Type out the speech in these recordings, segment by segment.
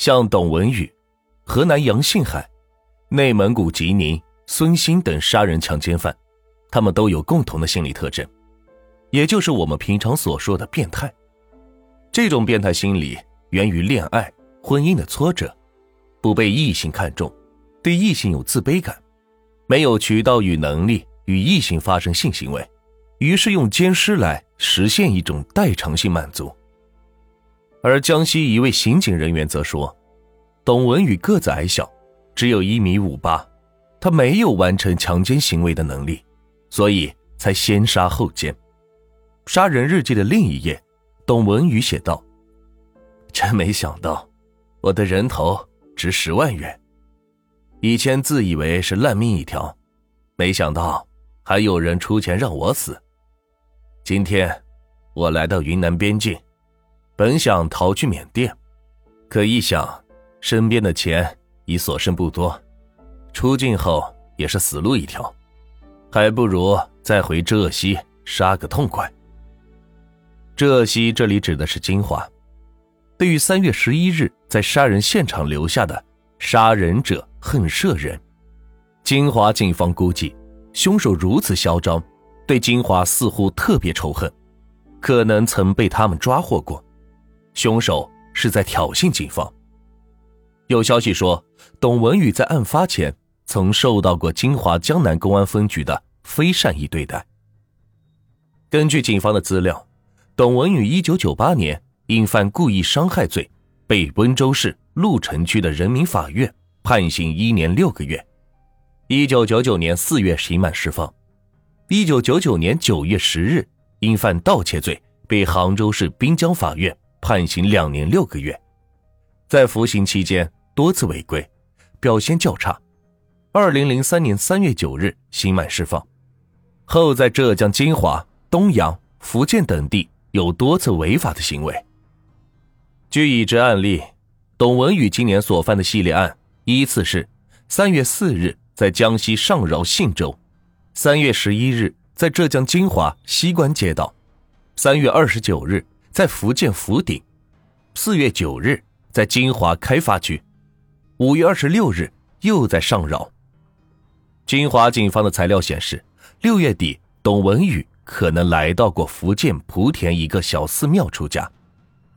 像董文宇、河南杨信海、内蒙古吉宁孙鑫等杀人强奸犯，他们都有共同的心理特征，也就是我们平常所说的变态。这种变态心理源于恋爱、婚姻的挫折，不被异性看重，对异性有自卑感，没有渠道与能力与异性发生性行为，于是用奸尸来实现一种代偿性满足。而江西一位刑警人员则说，董文宇个子矮小，只有一米五八，他没有完成强奸行为的能力，所以才先杀后奸。杀人日记的另一页。董文宇写道：“真没想到，我的人头值十万元。以前自以为是烂命一条，没想到还有人出钱让我死。今天我来到云南边境，本想逃去缅甸，可一想身边的钱已所剩不多，出境后也是死路一条，还不如再回浙西杀个痛快。”浙西这里指的是金华。对于三月十一日在杀人现场留下的“杀人者恨舍人”，金华警方估计，凶手如此嚣张，对金华似乎特别仇恨，可能曾被他们抓获过。凶手是在挑衅警方。有消息说，董文宇在案发前曾受到过金华江南公安分局的非善意对待。根据警方的资料。董文宇一九九八年因犯故意伤害罪，被温州市鹿城区的人民法院判刑一年六个月。一九九九年四月刑满释放。一九九九年九月十日，因犯盗窃罪，被杭州市滨江法院判刑两年六个月。在服刑期间多次违规，表现较差。二零零三年三月九日刑满释放，后在浙江金华、东阳、福建等地。有多次违法的行为。据已知案例，董文宇今年所犯的系列案依次是：三月四日在江西上饶信州，三月十一日在浙江金华西关街道，三月二十九日在福建福鼎，四月九日在金华开发区，五月二十六日又在上饶。金华警方的材料显示，六月底董文宇。可能来到过福建莆田一个小寺庙出家，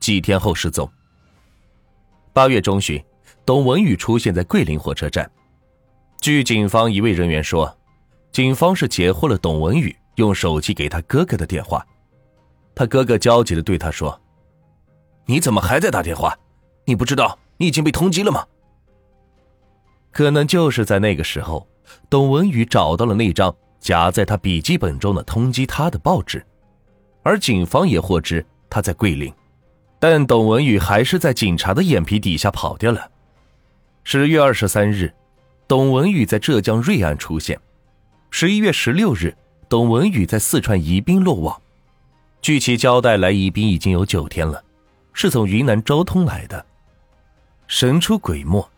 几天后失踪。八月中旬，董文宇出现在桂林火车站。据警方一位人员说，警方是截获了董文宇用手机给他哥哥的电话。他哥哥焦急的对他说：“你怎么还在打电话？你不知道你已经被通缉了吗？”可能就是在那个时候，董文宇找到了那张。夹在他笔记本中的通缉他的报纸，而警方也获知他在桂林，但董文宇还是在警察的眼皮底下跑掉了。十月二十三日，董文宇在浙江瑞安出现；十一月十六日，董文宇在四川宜宾落网。据其交代，来宜宾已经有九天了，是从云南昭通来的。神出鬼没，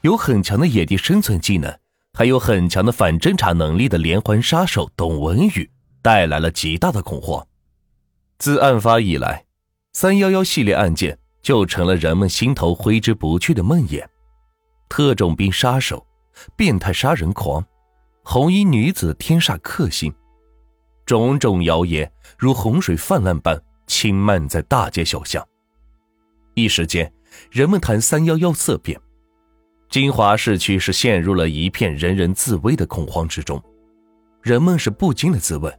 有很强的野地生存技能。还有很强的反侦查能力的连环杀手董文宇带来了极大的恐慌。自案发以来，三幺幺系列案件就成了人们心头挥之不去的梦魇。特种兵杀手、变态杀人狂、红衣女子天煞克星，种种谣言如洪水泛滥般倾漫在大街小巷。一时间，人们谈三幺幺色变。金华市区是陷入了一片人人自危的恐慌之中，人们是不禁的自问：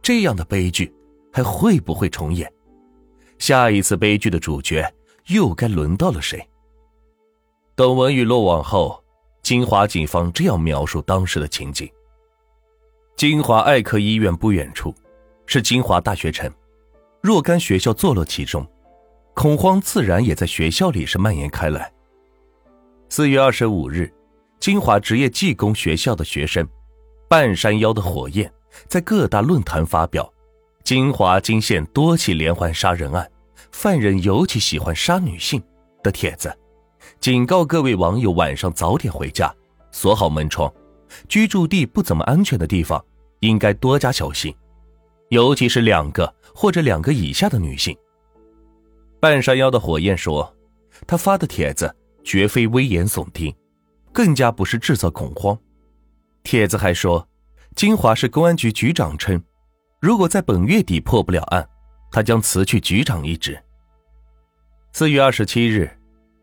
这样的悲剧还会不会重演？下一次悲剧的主角又该轮到了谁？董文宇落网后，金华警方这样描述当时的情景：金华爱科医院不远处，是金华大学城，若干学校坐落其中，恐慌自然也在学校里是蔓延开来。四月二十五日，金华职业技工学校的学生半山腰的火焰在各大论坛发表“金华金县多起连环杀人案，犯人尤其喜欢杀女性”的帖子，警告各位网友晚上早点回家，锁好门窗，居住地不怎么安全的地方应该多加小心，尤其是两个或者两个以下的女性。半山腰的火焰说。他发的帖子绝非危言耸听，更加不是制造恐慌。帖子还说，金华市公安局局长称，如果在本月底破不了案，他将辞去局长一职。四月二十七日，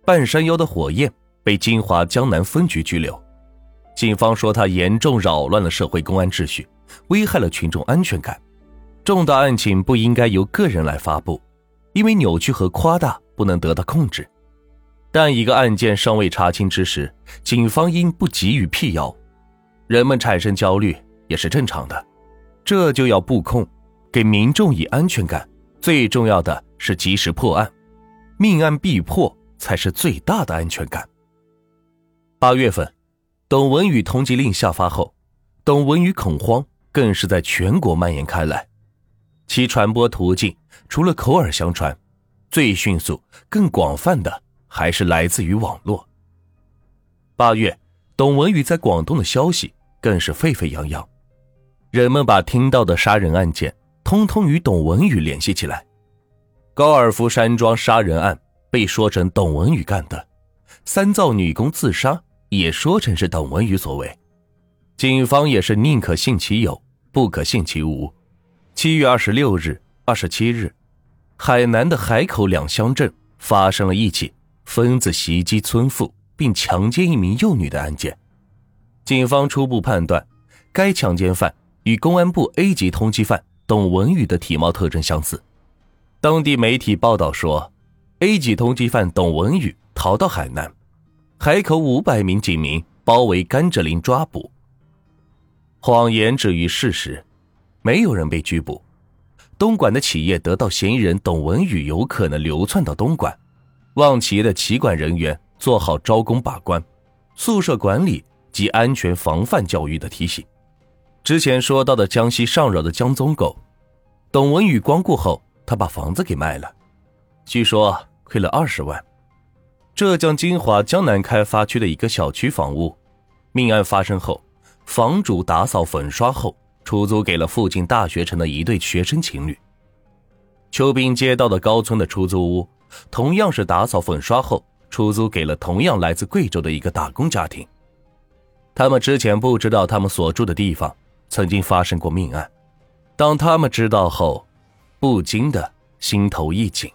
半山腰的火焰被金华江南分局拘留，警方说他严重扰乱了社会公安秩序，危害了群众安全感。重大案情不应该由个人来发布，因为扭曲和夸大不能得到控制。但一个案件尚未查清之时，警方应不急于辟谣。人们产生焦虑也是正常的，这就要布控，给民众以安全感。最重要的是及时破案，命案必破才是最大的安全感。八月份，董文宇通缉令下发后，董文宇恐慌更是在全国蔓延开来。其传播途径除了口耳相传，最迅速、更广泛的还是来自于网络。八月，董文宇在广东的消息更是沸沸扬扬，人们把听到的杀人案件通通与董文宇联系起来。高尔夫山庄杀人案被说成董文宇干的，三灶女工自杀也说成是董文宇所为。警方也是宁可信其有，不可信其无。七月二十六日、二十七日，海南的海口两乡镇发生了一起疯子袭击村妇并强奸一名幼女的案件。警方初步判断，该强奸犯与公安部 A 级通缉犯董文宇的体貌特征相似。当地媒体报道说，A 级通缉犯董文宇逃到海南，海口五百名警民包围甘蔗林抓捕。谎言止于事实。没有人被拘捕，东莞的企业得到嫌疑人董文宇有可能流窜到东莞，望企业的企管人员做好招工把关、宿舍管理及安全防范教育的提醒。之前说到的江西上饶的江宗狗，董文宇光顾后，他把房子给卖了，据说亏了二十万。浙江金华江南开发区的一个小区房屋，命案发生后，房主打扫粉刷后。出租给了附近大学城的一对学生情侣。邱斌接到的高村的出租屋，同样是打扫粉刷后出租给了同样来自贵州的一个打工家庭。他们之前不知道他们所住的地方曾经发生过命案，当他们知道后，不禁的心头一紧。